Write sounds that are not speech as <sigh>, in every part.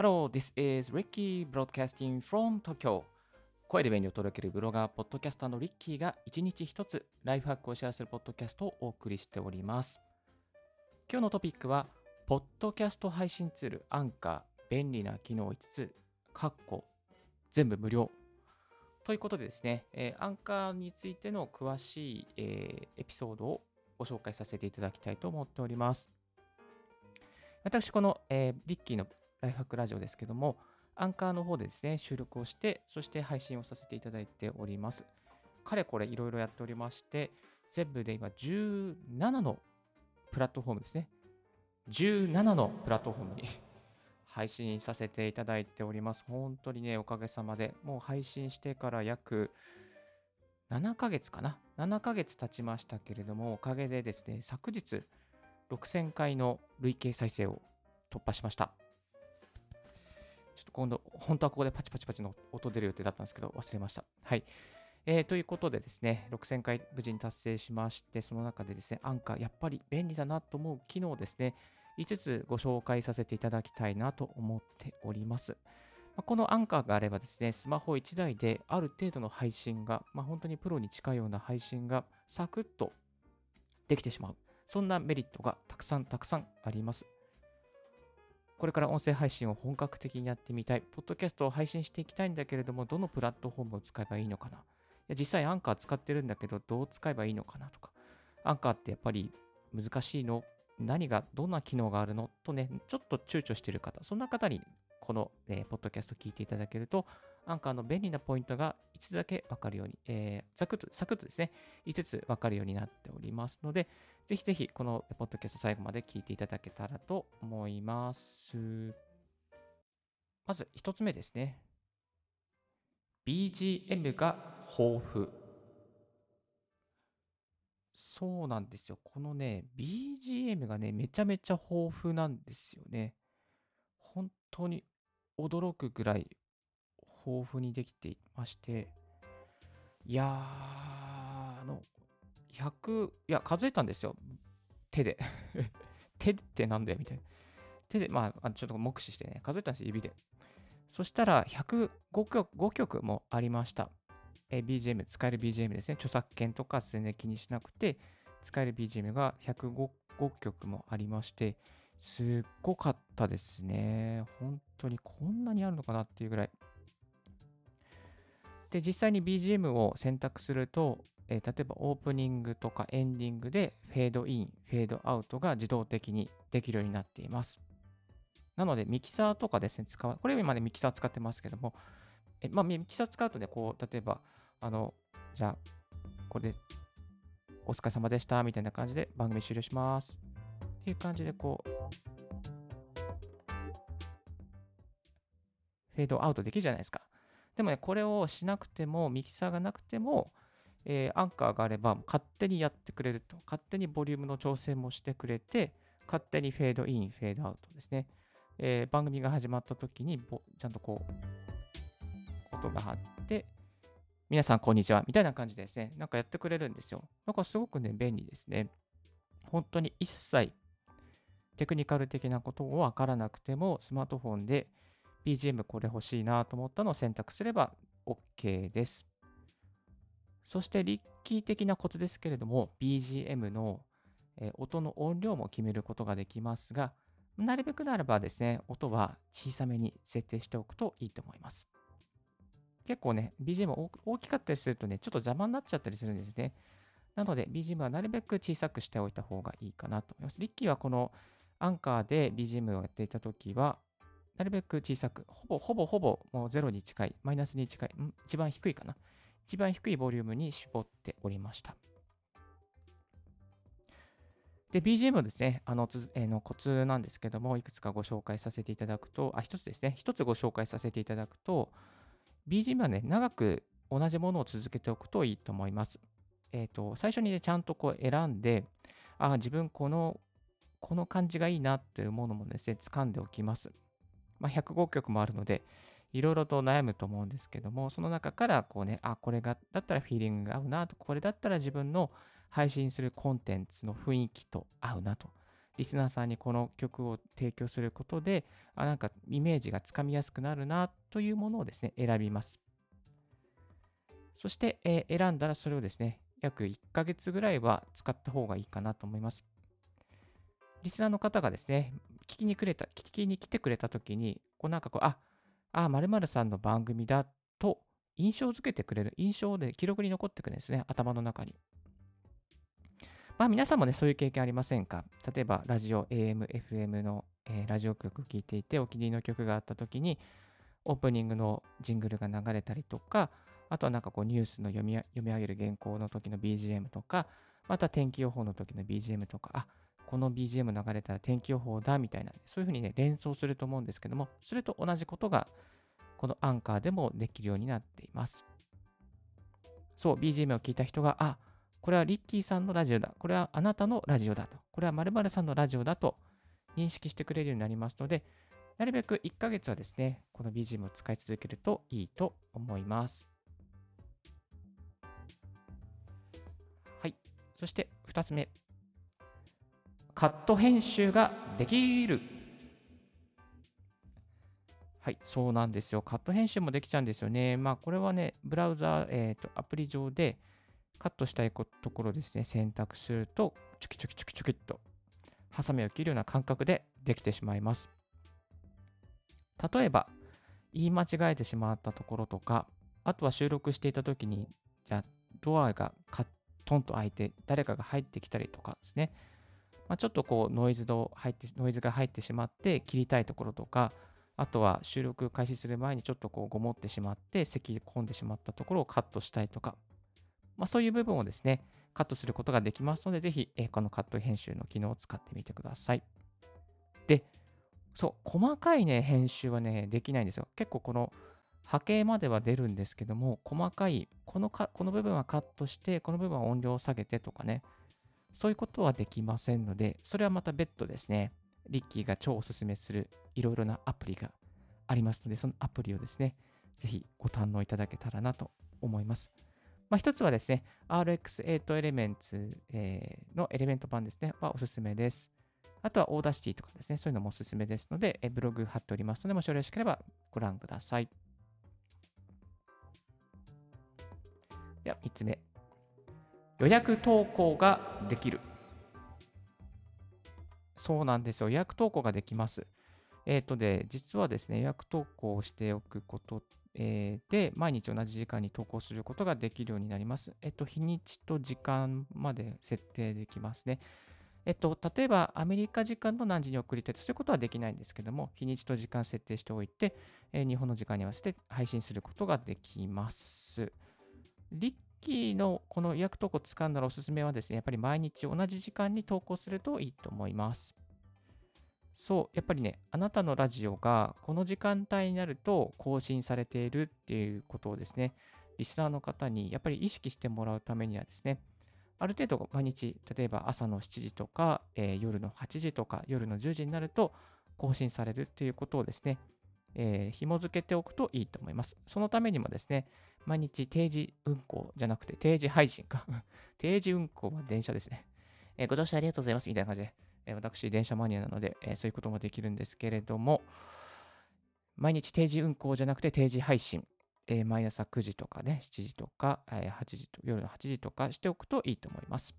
Hello, this is Ricky broadcasting from Tokyo. 声で便利を届けるブロガー、ポッドキャスターのリッキーが一日一つライフハックをシェアするポッドキャストをお送りしております。今日のトピックは、ポッドキャスト配信ツール、 Anchor、便利な機能5つ、カッコ、全部無料。ということでですね、えーアンカーについての詳しい、えーエピソードをご紹介させていただきたいと思っております。私、この、えーリッキーのライフハックラジオですけども、アンカーの方でですね、収録をして、そして配信をさせていただいております。かれこれいろいろやっておりまして、全部で今17のプラットフォームですね。17のプラットフォームに <laughs> 配信させていただいております。本当にね、おかげさまで、もう配信してから約7ヶ月かな。7ヶ月経ちましたけれども、おかげでですね、昨日6000回の累計再生を突破しました。ちょっと今度、本当はここでパチパチパチの音出る予定だったんですけど、忘れました。はい。えーということでですね、6000回無事に達成しまして、その中でですね、アンカー、やっぱり便利だなと思う機能ですね、5つご紹介させていただきたいなと思っております。まこのアンカーがあればですね、スマホ1台である程度の配信が、まあ、本当にプロに近いような配信がサクッとできてしまう。そんなメリットがたくさんたくさんあります。これから音声配信を本格的にやってみたい。ポッドキャストを配信していきたいんだけれども、どのプラットフォームを使えばいいのかな？いや実際アンカー使ってるんだけど、どう使えばいいのかなとか。アンカーってやっぱり難しいの何が、どんな機能があるの？とね、ちょっと躊躇してる方、そんな方にこの、えーポッドキャスト聞いていただけると、アンカーの便利なポイントが5つだけわかるように、えーざくっと、サクッとですね、5つわかるようになっておりますので、ぜひぜひこのポッドキャスト最後まで聞いていただけたらと思います。まず1つ目ですね。BGM が豊富。そうなんですよ。このね、BGM がね、めちゃめちゃ豊富なんですよね。本当に驚くぐらい豊富にできていまして、いやー、あの、100、いや、数えたんですよ。手で。<laughs> 手ってなんだよみたいな。手で、まあ、ちょっと目視してね、数えたんですよ、指で。そしたら、105曲 ,5 曲もありました。BGM、使える BGM ですね。著作権とか全然気にしなくて、使える BGM が105曲もありまして、すっごかったですね。本当にこんなにあるのかなっていうぐらい。で、実際に BGM を選択すると、えー例えばオープニングとかエンディングでフェードイン、フェードアウトが自動的にできるようになっています。なので、ミキサーとかですね、使う、これ今ね、ミキサー使ってますけども、えまあ、ミキサー使うとね、こう、例えば、あの、じゃあ、これで、お疲れ様でした、みたいな感じで番組終了します。っていう感じで、こう、フェードアウトできるじゃないですか。でもね、これをしなくても、ミキサーがなくても、えーアンカーがあれば勝手にやってくれると。勝手にボリュームの調整もしてくれて、勝手にフェードイン、フェードアウトですね。えー番組が始まった時にぼ、ちゃんとこう、音が張って、皆さんこんにちは、みたいな感じでですね、なんかやってくれるんですよ。なんかすごくね、便利ですね。本当に一切テクニカル的なことをわからなくても、スマートフォンで BGM これ欲しいなと思ったのを選択すれば OK です。そして、リッキー的なコツですけれども、BGM の、音の音量も決めることができますが、なるべくならばですね、音は小さめに設定しておくといいと思います。結構ね、BGM 大きかったりするとね、ちょっと邪魔になっちゃったりするんですね。なので、BGM はなるべく小さくしておいた方がいいかなと思います。リッキーはこのアンカーで BGM をやっていたときは、なるべく小さく、ほぼほぼほぼもうゼロに近い、マイナスに近い、ん一番低いかな。一番低いボリュームに絞っておりました。で、BGM ですね、あのつえーのコツなんですけども、いくつかご紹介させていただくと、あ、一つですね、一つご紹介させていただくと、BGM はね、長く同じものを続けておくといいと思います。えっ、と、最初にね、ちゃんとこう選んで、あ、自分この、この感じがいいなっていうものもですね、掴んでおきます。まあ、105曲もあるので、いろいろと悩むと思うんですけども、その中からこうね、あ、これがだったらフィーリングが合うなと、これだったら自分の配信するコンテンツの雰囲気と合うなと。リスナーさんにこの曲を提供することで、あなんかイメージがつかみやすくなるなというものをですね、選びます。そして、えー、選んだらそれをですね、約1ヶ月ぐらいは使った方がいいかなと思います。リスナーの方がですね、聞きにくれた、聞きに来てくれたときに、こうなんかこう、あ、あ、まるさんの番組だと印象づけてくれる、印象で記録に残ってくるんですね、頭の中に。まあ皆さんもね、そういう経験ありませんか？例えば、ラジオ、AM、FM の、えー、ラジオ曲を聴いていて、お気に入りの曲があったときに、オープニングのジングルが流れたりとか、あとはなんかこうニュースの読み読み上げる原稿の時の BGM とか、また天気予報の時の BGM とか、あ、この BGM 流れたら天気予報だみたいな、そういうふうにね、連想すると思うんですけども、それと同じことが、このアンカーでもできるようになっています。そう、BGM を聞いた人が、あ、これはリッキーさんのラジオだ。これはあなたのラジオだと。これは〇〇さんのラジオだと認識してくれるようになりますので、なるべく1ヶ月はですね、この BGM を使い続けるといいと思います。はい。そして2つ目。カット編集ができる。はい、そうなんですよ。カット編集もできちゃうんですよね。まあ、これはね、ブラウザー、えーと、アプリ上でカットしたいところですね、選択すると、チョキチョキチョキチョキっと、ハサミを切るような感覚でできてしまいます。例えば、言い間違えてしまったところとか、あとは収録していた時に、じゃあ、ドアがカットンと開いて、誰かが入ってきたりとかですね。まあ、ちょっとこうノイズの入ってノイズが入ってしまって切りたいところとか、あとは収録開始する前にちょっとこうごもってしまって咳込んでしまったところをカットしたいとか、まあ、そういう部分をですね、カットすることができますので、ぜひ、このカット編集の機能を使ってみてください。で、そう、細かいね、編集はね、できないんですよ。結構この波形までは出るんですけども、細かい、このかこの部分はカットして、この部分は音量を下げてとかね、そういうことはできませんので、それはまた別途ですね、リッキーが超おすすめするいろいろなアプリがありますので、そのアプリをですね、ぜひご堪能いただけたらなと思います。まあ、一つはですね、RX8 Elements、え、のエレメント版ですね、はおすすめです。あとは Audacity とかですね、そういうのもおすすめですので、ブログ貼っておりますので、もしよろしければご覧ください。では、3つ目。予約投稿ができる。そうなんですよ。予約投稿ができます。えっ、ー、とで、実はですね、予約投稿をしておくこと、えー、で、毎日同じ時間に投稿することができるようになります。えっ、ー、と、日にちと時間まで設定できますね。えっと、例えばアメリカ時間の何時に送りたいとそういうことはできないんですけども、日にちと時間設定しておいて、えー、日本の時間に合わせて配信することができます。リッキーのこの予約投稿を使うならおすすめはですね、やっぱり毎日同じ時間に投稿するといいと思います。そう、やっぱりね、あなたのラジオがこの時間帯になると更新されているっていうことをですね、リスナーの方にやっぱり意識してもらうためにはですね、ある程度毎日、例えば朝の7時とか、えー、夜の8時とか、夜の10時になると更新されるっていうことをですね、えー、紐付けておくといいと思います。そのためにもですね、毎日定時運行じゃなくて定時配信か。<laughs> 定時運行は電車ですね。えー、ご乗車ありがとうございます。みたいな感じで、えー、私、電車マニアなので、え、そういうこともできるんですけれども、毎日定時運行じゃなくて定時配信。え、毎朝9時とかね、7時とか、え、8時と、夜の8時とかしておくといいと思います。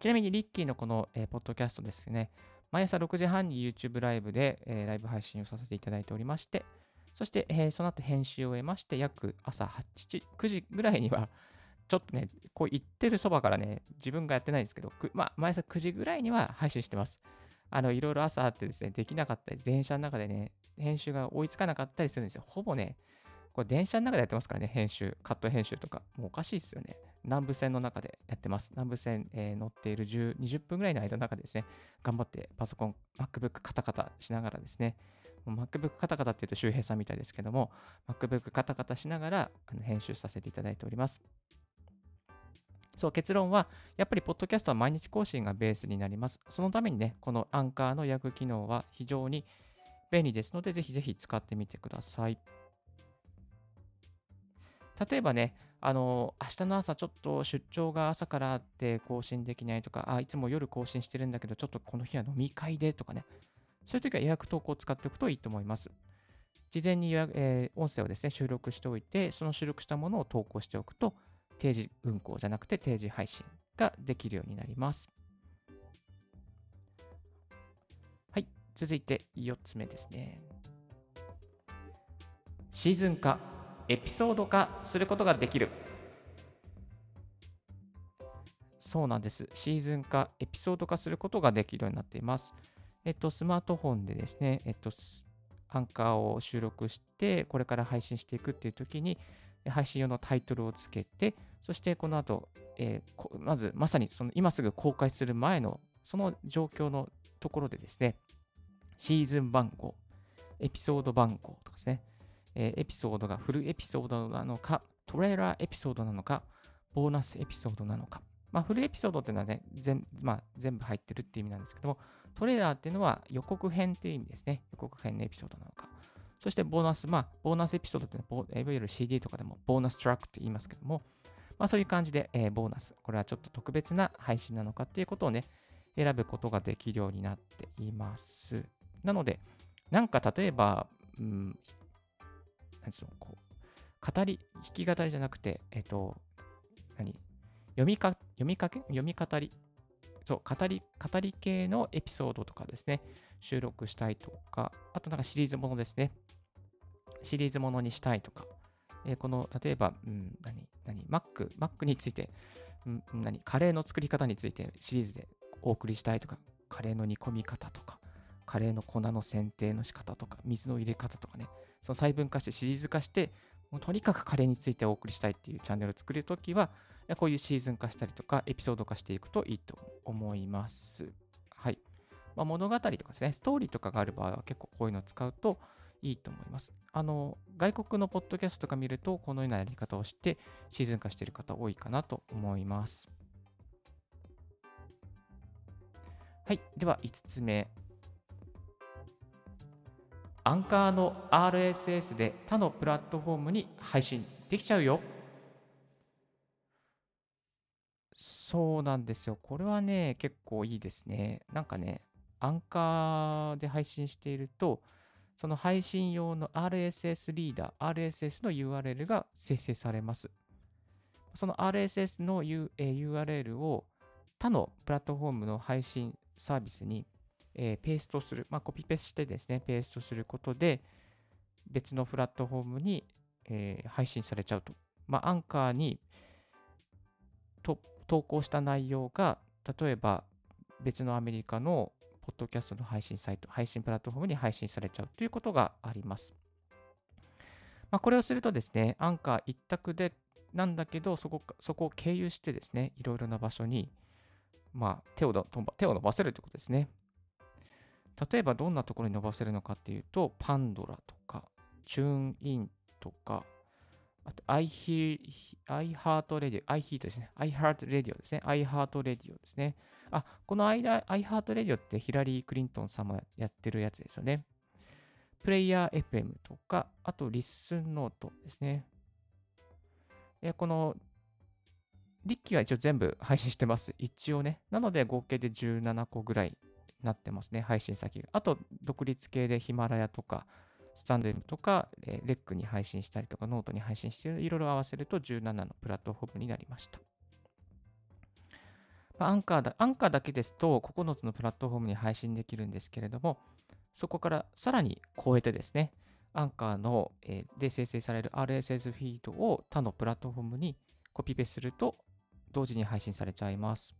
ちなみに、リッキーのこの、えー、ポッドキャストですね、毎朝6時半に YouTube ライブで、えー、ライブ配信をさせていただいておりまして、そして、えー、その後編集を終えまして、約朝8 9時ぐらいには、ちょっとね、こう言ってるそばからね、自分がやってないんですけど、まあ、毎朝9時ぐらいには配信してます。あの、いろいろ朝あってですね、できなかったり、電車の中でね、編集が追いつかなかったりするんですよ。ほぼね、これ電車の中でやってますからね、編集、カット編集とか。もうおかしいですよね。南部線の中でやってます。南部線、えー、乗っている10 20分ぐらいの間の中でですね、頑張ってパソコン、MacBook カタカタしながらですね、MacBook カタカタって言うと周平さんみたいですけども、MacBook カタカタしながらあの編集させていただいております。そう、結論は、やっぱり、ポッドキャストは毎日更新がベースになります。そのためにね、このアンカーの訳機能は非常に便利ですので、ぜひぜひ使ってみてください。例えばね、あの、明日の朝ちょっと出張が朝からあって更新できないとか、あ、いつも夜更新してるんだけど、ちょっとこの日は飲み会でとかね、そういう時は予約投稿を使っておくといいと思います。事前に予約、えー、音声をですね、収録しておいて、その収録したものを投稿しておくと、定時運行じゃなくて定時配信ができるようになります。はい、続いて4つ目ですね。シーズン化エピソード化することができる。そうなんです。シーズン化、エピソード化することができるようになっています。えっと、スマートフォンでですね、えっと、アンカーを収録して、これから配信していくっていう時に、配信用のタイトルをつけて、そしてこの後、えー、まずまさにその今すぐ公開する前のその状況のところでですね、シーズン番号、エピソード番号とかですね、えー、エピソードがフルエピソードなのか、トレーラーエピソードなのか、ボーナスエピソードなのか。まあ、フルエピソードっていうのはね、全,、まあ、全部入ってるっていう意味なんですけども、トレーラーっていうのは予告編っていう意味ですね。予告編のエピソードなのか。そしてボーナス、まあ、ボーナスエピソードっていうのは、いわゆる CD とかでもボーナストラックって言いますけども、まあ、そういう感じで、えー、ボーナス、これはちょっと特別な配信なのかっていうことをね、選ぶことができるようになっています。なので、なんか例えば、うん、何そのこう語り、弾き語りじゃなくて、えっ、と、何？読みか、読みかけ？読み語り？そう、語り、語り系のエピソードとかですね、収録したいとか、あとなんかシリーズものですね。シリーズものにしたいとか、えー、この、例えば、うん、何、何、Mac、Mac について、うん、何、カレーの作り方についてシリーズでお送りしたいとか、カレーの煮込み方とか、カレーの粉の選定の仕方とか、水の入れ方とかね、その細分化してシリーズ化して、もうとにかくカレーについてお送りしたいっていうチャンネルを作るときは、こういうシーズン化したりとか、エピソード化していくといいと思います。はい。まあ、物語とかですね、ストーリーとかがある場合は結構こういうのを使うといいと思います。あの、外国のポッドキャストとか見ると、このようなやり方をしてシーズン化している方多いかなと思います。はい。では、5つ目。アンカーの RSS で他のプラットフォームに配信できちゃうよ。そうなんですよ。これはね、結構いいですね。なんかね、アンカーで配信していると、その配信用の RSS リーダー、RSS の URL が生成されます。その RSS の、URL を他のプラットフォームの配信サービスにえー、ペーストする、まあ、コピペしてですね、ペーストすることで、別のプラットフォームに、えー、配信されちゃうと。まあ、アンカーに投稿した内容が、例えば別のアメリカのポッドキャストの配信サイト、配信プラットフォームに配信されちゃうということがあります。まあ、これをするとですね、アンカー一択でなんだけど、そこそこを経由してですね、いろいろな場所に、まあ、手を手を伸ばせるということですね。例えばどんなところに伸ばせるのかっていうと、 Pandora とか、 TuneIn とか、あと iHeart Radio、iHeat ですね。iHeart Radio ですね。iHeart Radio ですね。あ、この iHeart Radio ってヒラリー・クリントンさんもやってるやつですよね。 Player FM とか、あと Listen Notes ですね。このリッキーは一応全部配信してます。一応ね。なので合計で17個ぐらいなってますね、配信先が。あと、独立系でヒマラヤとか、 stand.fm とか、レックに配信したりとか、ノートに配信していろいろ合わせると17のプラットフォームになりました。アンカーだアンカーだけですと9つのプラットフォームに配信できるんですけれども、そこからさらに超えてですね、アンカーの、えー、で生成される RSS フィードを他のプラットフォームにコピペすると同時に配信されちゃいます。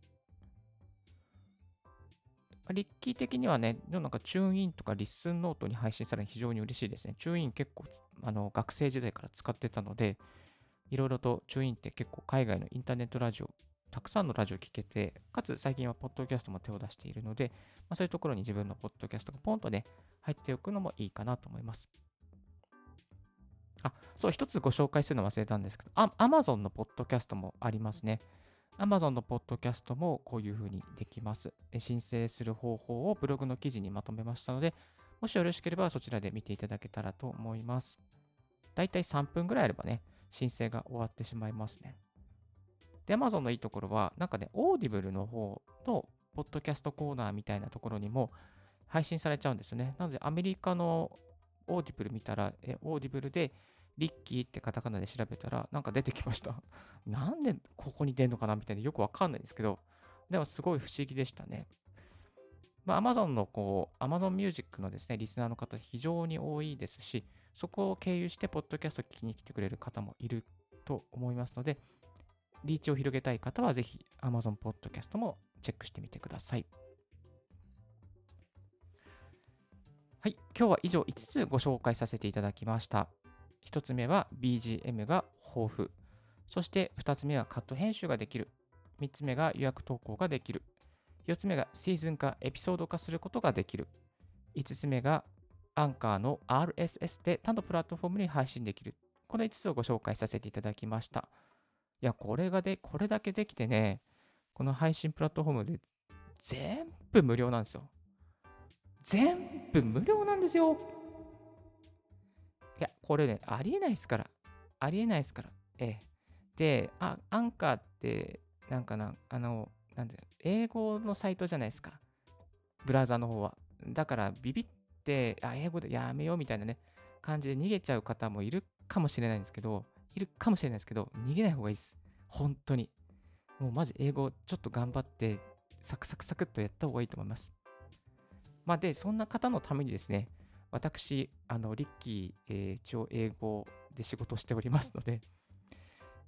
リッキー的にはね、なんか TuneIn とか Listen Notes に配信されるの非常に嬉しいですね。 TuneIn 結構あの学生時代から使ってたので、いろいろと TuneIn って結構海外のインターネットラジオ、たくさんのラジオ聞けて、かつ最近はポッドキャストも手を出しているので、まあ、そういうところに自分のポッドキャストがポンとね、入っておくのもいいかなと思います。あ、そう、一つご紹介するの忘れたんですけど、アマゾンのポッドキャストもありますね。Amazon のポッドキャストもこういうふうにできます。申請する方法をブログの記事にまとめましたので、もしよろしければそちらで見ていただけたらと思います。だいたい3分ぐらいあればね、申請が終わってしまいますね。で、Amazon のいいところは、なんかね、 Audible の方のポッドキャストコーナーみたいなところにも配信されちゃうんですよね。なので、アメリカの Audible 見たら、え Audible でリッキーってカタカナで調べたら、なんか出てきました。<laughs> なんでここに出んのかな？みたいなよくわかんないんですけど、でもすごい不思議でしたね。まあ、Amazon のこう、Amazon Music のですね、リスナーの方非常に多いですし、そこを経由して、ポッドキャスト聞きに来てくれる方もいると思いますので、リーチを広げたい方はぜひ Amazon Podcast もチェックしてみてください。はい、今日は以上5つご紹介させていただきました。1つ目は BGM が豊富。そして2つ目はカット編集ができる。3つ目が予約投稿ができる。4つ目がシーズン化、エピソード化することができる。5つ目がアンカーの RSS で他のプラットフォームに配信できる。この5つをご紹介させていただきました。いや、これがで、これだけできてね、この配信プラットフォームで全部無料なんですよ。全部無料なんですよ。これね、ありえないですから。ありえないですから。ええ。で、あ、アンカーって、なんかな、あの、なんで、英語のサイトじゃないですか。ブラウザの方は。だから、ビビって、あ、英語でやめようみたいなね、感じで逃げちゃう方もいるかもしれないんですけど、いるかもしれないですけど、逃げない方がいいです。本当に。もうマジ英語ちょっと頑張ってサクサクサクっとやった方がいいと思います。まあで、そんな方のためにですね、私、あの、リッキー、えー、一応英語で仕事しておりますので、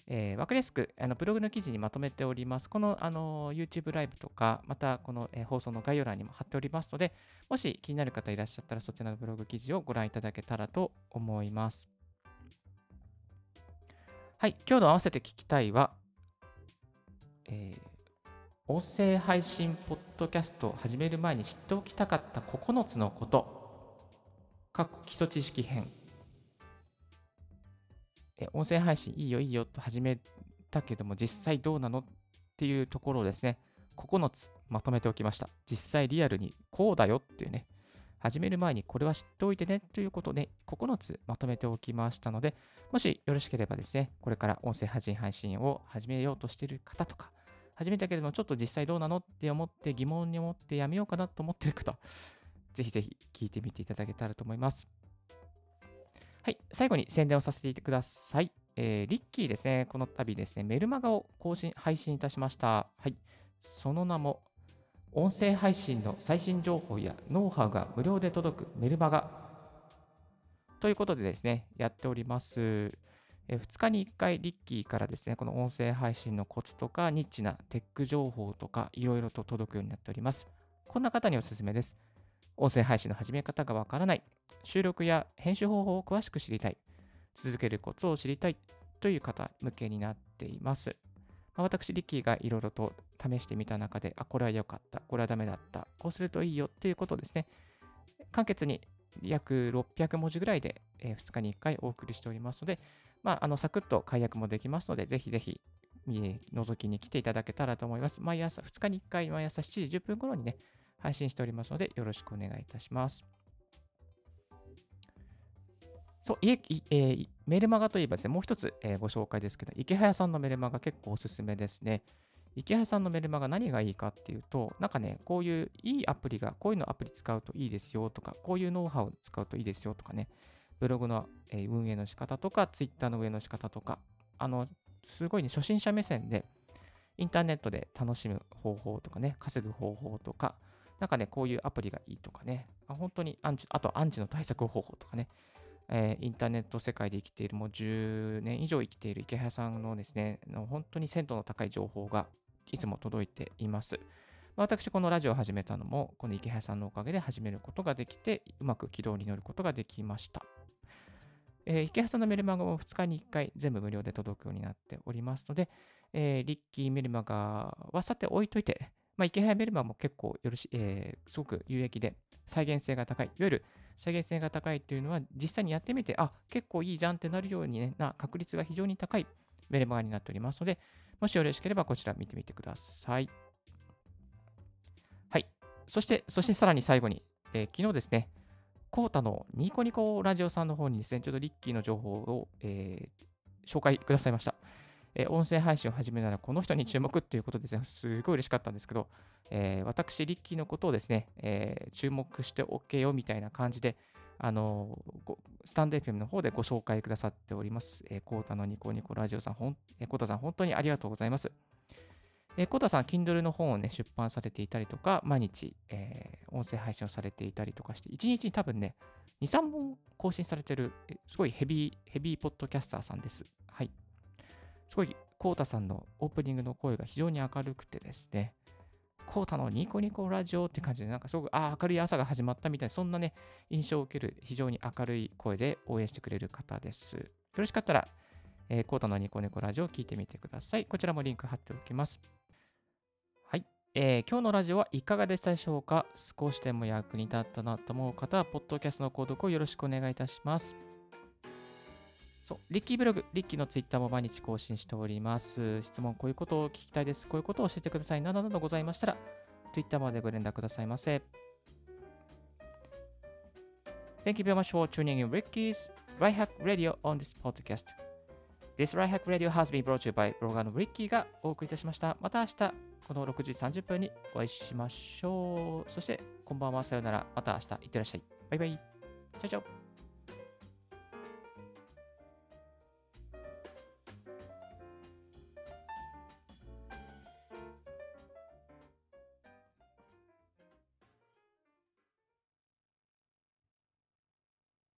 えー、わかりやすくあのブログの記事にまとめております。このあの YouTube ライブとか、またこの、えー、放送の概要欄にも貼っておりますので、もし気になる方いらっしゃったらそちらのブログ記事をご覧いただけたらと思います。はい、今日の合わせて聞きたいは、えー、音声配信ポッドキャストを始める前に知っておきたかった9つのこと、過去基礎知識編。え音声配信いいよいいよと始めたけども、実際どうなのっていうところをですね、9つまとめておきました。実際リアルにこうだよっていうね、始める前にこれは知っておいてねということで9つまとめておきましたので、もしよろしければですね、これから音声配信配信を始めようとしている方とか、始めたけれどもちょっと実際どうなのって思って疑問に思ってやめようかなと思っている方、ぜひぜひ聞いてみていただけたらと思います。はい、最後に宣伝をさせていてください。えー、リッキーですね、この度ですね、メルマガを更新、配信いたしました。はい、その名も、音声配信の最新情報やノウハウが無料で届くメルマガということでですね、やっております。え2日に1回、リッキーからですね、この音声配信のコツとか、ニッチなテック情報とか、いろいろと届くようになっております。こんな方におすすめです。音声配信の始め方がわからない、収録や編集方法を詳しく知りたい、続けるコツを知りたいという方向けになっています。まあ、私、リッキーがいろいろと試してみた中で、あ、これは良かった、これはダメだった、こうするといいよっていうことをですね、簡潔に約600文字ぐらいで、え、2日に1回お送りしておりますので、まあ、あのサクッと解約もできますので、ぜひぜひ、覗きに来ていただけたらと思います。毎朝、2日に1回、毎朝7時10分頃にね、配信しておりますので、よろしくお願いいたします。そう、えー、メルマガといえばですね、もう一つ、えー、ご紹介ですけど、池早さんのメルマガ結構おすすめですね。池早さんのメルマガ何がいいかっていうと、なんかね、こういういいアプリが、こういうのアプリ使うといいですよとか、こういうノウハウを使うといいですよとかね、ブログの、えー、運営の仕方とか、ツイッターの運営の仕方とか、あの、すごいね、初心者目線で、インターネットで楽しむ方法とかね、稼ぐ方法とか、なんかね、こういうアプリがいいとかね、あ本当にアンチ、あとアンチの対策方法とかね、えー、インターネット世界で生きている、もう10年以上生きている池原さんのですね、の本当に鮮度の高い情報がいつも届いています。私、このラジオを始めたのも、この池原さんのおかげで始めることができて、うまく軌道に乗ることができました。えー、池原さんのメルマガも2日に1回全部無料で届くようになっておりますので、えー、リッキーメルマガはさて置いといて、まあ、池原メルマも結構よろし、えー、すごく有益で、再現性が高い。いわゆる再現性が高いっていうのは、実際にやってみて、あ、結構いいじゃんってなるように、ね、な確率が非常に高いメルマガになっておりますので、もしよろしければこちら見てみてください。はい。そして、そしてさらに最後に、えー、昨日ですね、コータのニコニコラジオさんの方にですね、ちょっとリッキーの情報を、えー、紹介くださいました。えー、音声配信を始めるならこの人に注目っていうことですね、すごい嬉しかったんですけど、えー、私、リッキーのことをですね、えー、注目しておけよみたいな感じで、あのスタンド FM の方でご紹介くださっております。えー、コータのニコニコラジオさん、ほんえー、コータさん、本当にありがとうございます。えー、コータさん、Kindle の本をね、出版されていたりとか、毎日、えー、音声配信をされていたりとかして、1日に多分ね、2、3本更新されてる、すごいヘビー、ヘビーポッドキャスターさんです。はい。すごい、コータさんのオープニングの声が非常に明るくてですね、コータのニコニコラジオって感じで、なんかすごく、ああ、明るい朝が始まったみたいな、そんなね、印象を受ける非常に明るい声で応援してくれる方です。よろしかったら、えー、コータのニコニコラジオを聞いてみてください。こちらもリンク貼っておきます。はい。えー、今日のラジオはいかがでしたでしょうか？少しでも役に立ったなと思う方は、ポッドキャストの購読をよろしくお願いいたします。そう、リッキーブログ、リッキーのツイッターも毎日更新しております。質問、こういうことを聞きたいです。こういうことを教えてください。などなどございましたら、Twitter までご連絡くださいませ。Thank you very much for tuning in Ricky's Right Hack Radio on this podcast. This Right Hack Radio has been brought to you by ブロガーの Ricky がお送りいたしました。また明日、この6時30分にお会いしましょう。そして、こんばんは、さよなら。また明日、いってらっしゃい。バイバイ。チャチャ